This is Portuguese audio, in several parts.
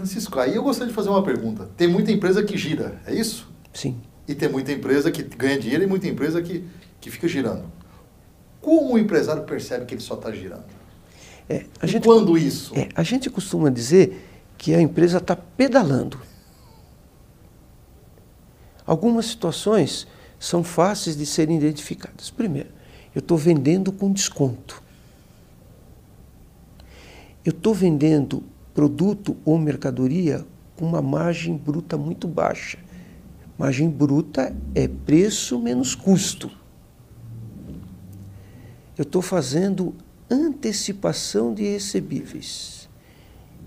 Francisco, aí eu gostaria de fazer uma pergunta. Tem muita empresa que gira, é isso? Sim. E tem muita empresa que ganha dinheiro e muita empresa que, que fica girando. Como o empresário percebe que ele só está girando? É, e gente, quando isso? É, a gente costuma dizer que a empresa está pedalando. Algumas situações são fáceis de serem identificadas. Primeiro, eu estou vendendo com desconto. Eu estou vendendo produto ou mercadoria com uma margem bruta muito baixa. Margem bruta é preço menos custo. Eu estou fazendo antecipação de recebíveis.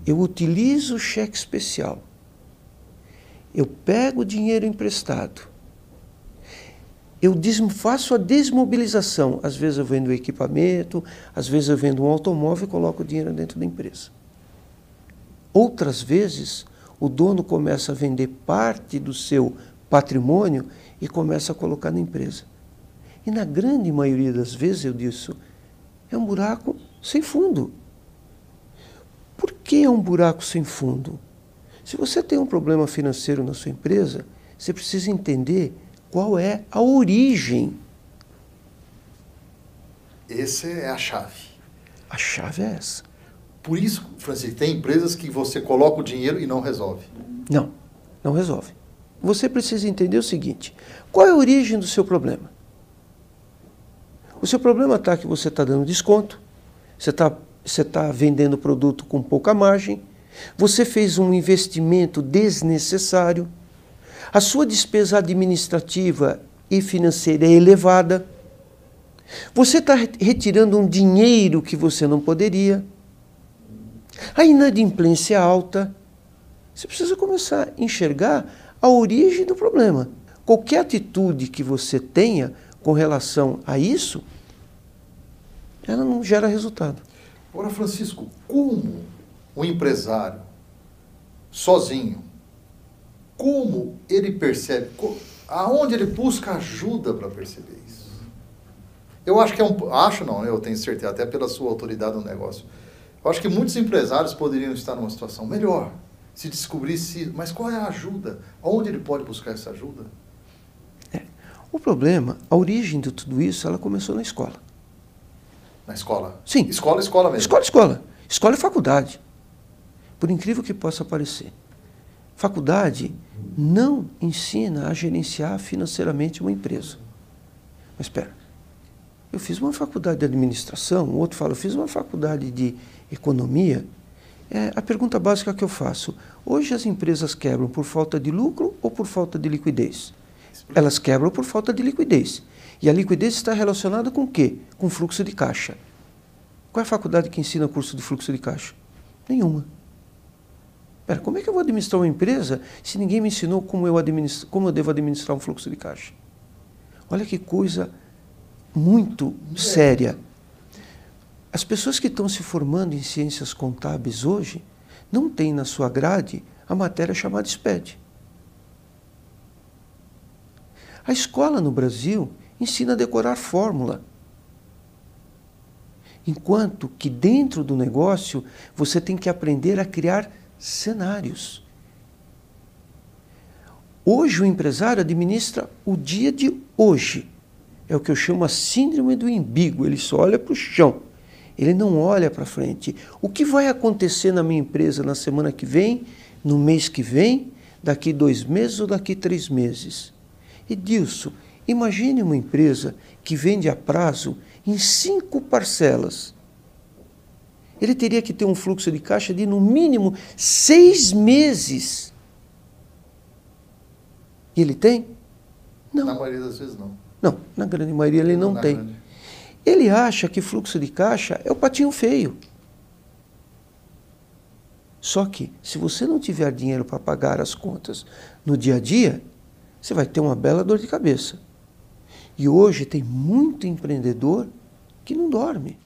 Eu utilizo o cheque especial. Eu pego dinheiro emprestado. Eu faço a desmobilização. Às vezes eu vendo equipamento, às vezes eu vendo um automóvel e coloco o dinheiro dentro da empresa. Outras vezes, o dono começa a vender parte do seu patrimônio e começa a colocar na empresa. E na grande maioria das vezes eu disse, é um buraco sem fundo. Por que é um buraco sem fundo? Se você tem um problema financeiro na sua empresa, você precisa entender qual é a origem. Essa é a chave. A chave é essa. Por isso, Francisco, tem empresas que você coloca o dinheiro e não resolve. Não, não resolve. Você precisa entender o seguinte: qual é a origem do seu problema? O seu problema está que você está dando desconto, você está você tá vendendo produto com pouca margem, você fez um investimento desnecessário, a sua despesa administrativa e financeira é elevada, você está retirando um dinheiro que você não poderia. A inadimplência alta. Você precisa começar a enxergar a origem do problema. Qualquer atitude que você tenha com relação a isso, ela não gera resultado. Agora, Francisco, como o empresário, sozinho, como ele percebe, aonde ele busca ajuda para perceber isso? Eu acho que é um. Acho não, eu tenho certeza, até pela sua autoridade no negócio eu acho que muitos empresários poderiam estar numa situação melhor se descobrisse, mas qual é a ajuda? Onde ele pode buscar essa ajuda? É. O problema, a origem de tudo isso, ela começou na escola. Na escola? Sim. Escola, escola mesmo. Escola, escola. Escola e faculdade. Por incrível que possa parecer. Faculdade não ensina a gerenciar financeiramente uma empresa. Mas espera, eu fiz uma faculdade de administração, o outro fala, eu fiz uma faculdade de economia, é a pergunta básica que eu faço: hoje as empresas quebram por falta de lucro ou por falta de liquidez? Elas quebram por falta de liquidez. E a liquidez está relacionada com o quê? Com fluxo de caixa. Qual é a faculdade que ensina curso de fluxo de caixa? Nenhuma. Pera, como é que eu vou administrar uma empresa se ninguém me ensinou como eu, como eu devo administrar um fluxo de caixa? Olha que coisa muito séria. As pessoas que estão se formando em ciências contábeis hoje não têm na sua grade a matéria chamada SPED. A escola no Brasil ensina a decorar fórmula. Enquanto que dentro do negócio você tem que aprender a criar cenários. Hoje o empresário administra o dia de hoje. É o que eu chamo a síndrome do embigo, ele só olha para o chão. Ele não olha para frente. O que vai acontecer na minha empresa na semana que vem, no mês que vem, daqui dois meses ou daqui três meses? Edilson, imagine uma empresa que vende a prazo em cinco parcelas. Ele teria que ter um fluxo de caixa de no mínimo seis meses. E ele tem? Não. Na maioria das vezes não. Não, na grande maioria ele não, não tem. Grande. Ele acha que fluxo de caixa é o patinho feio. Só que, se você não tiver dinheiro para pagar as contas no dia a dia, você vai ter uma bela dor de cabeça. E hoje tem muito empreendedor que não dorme.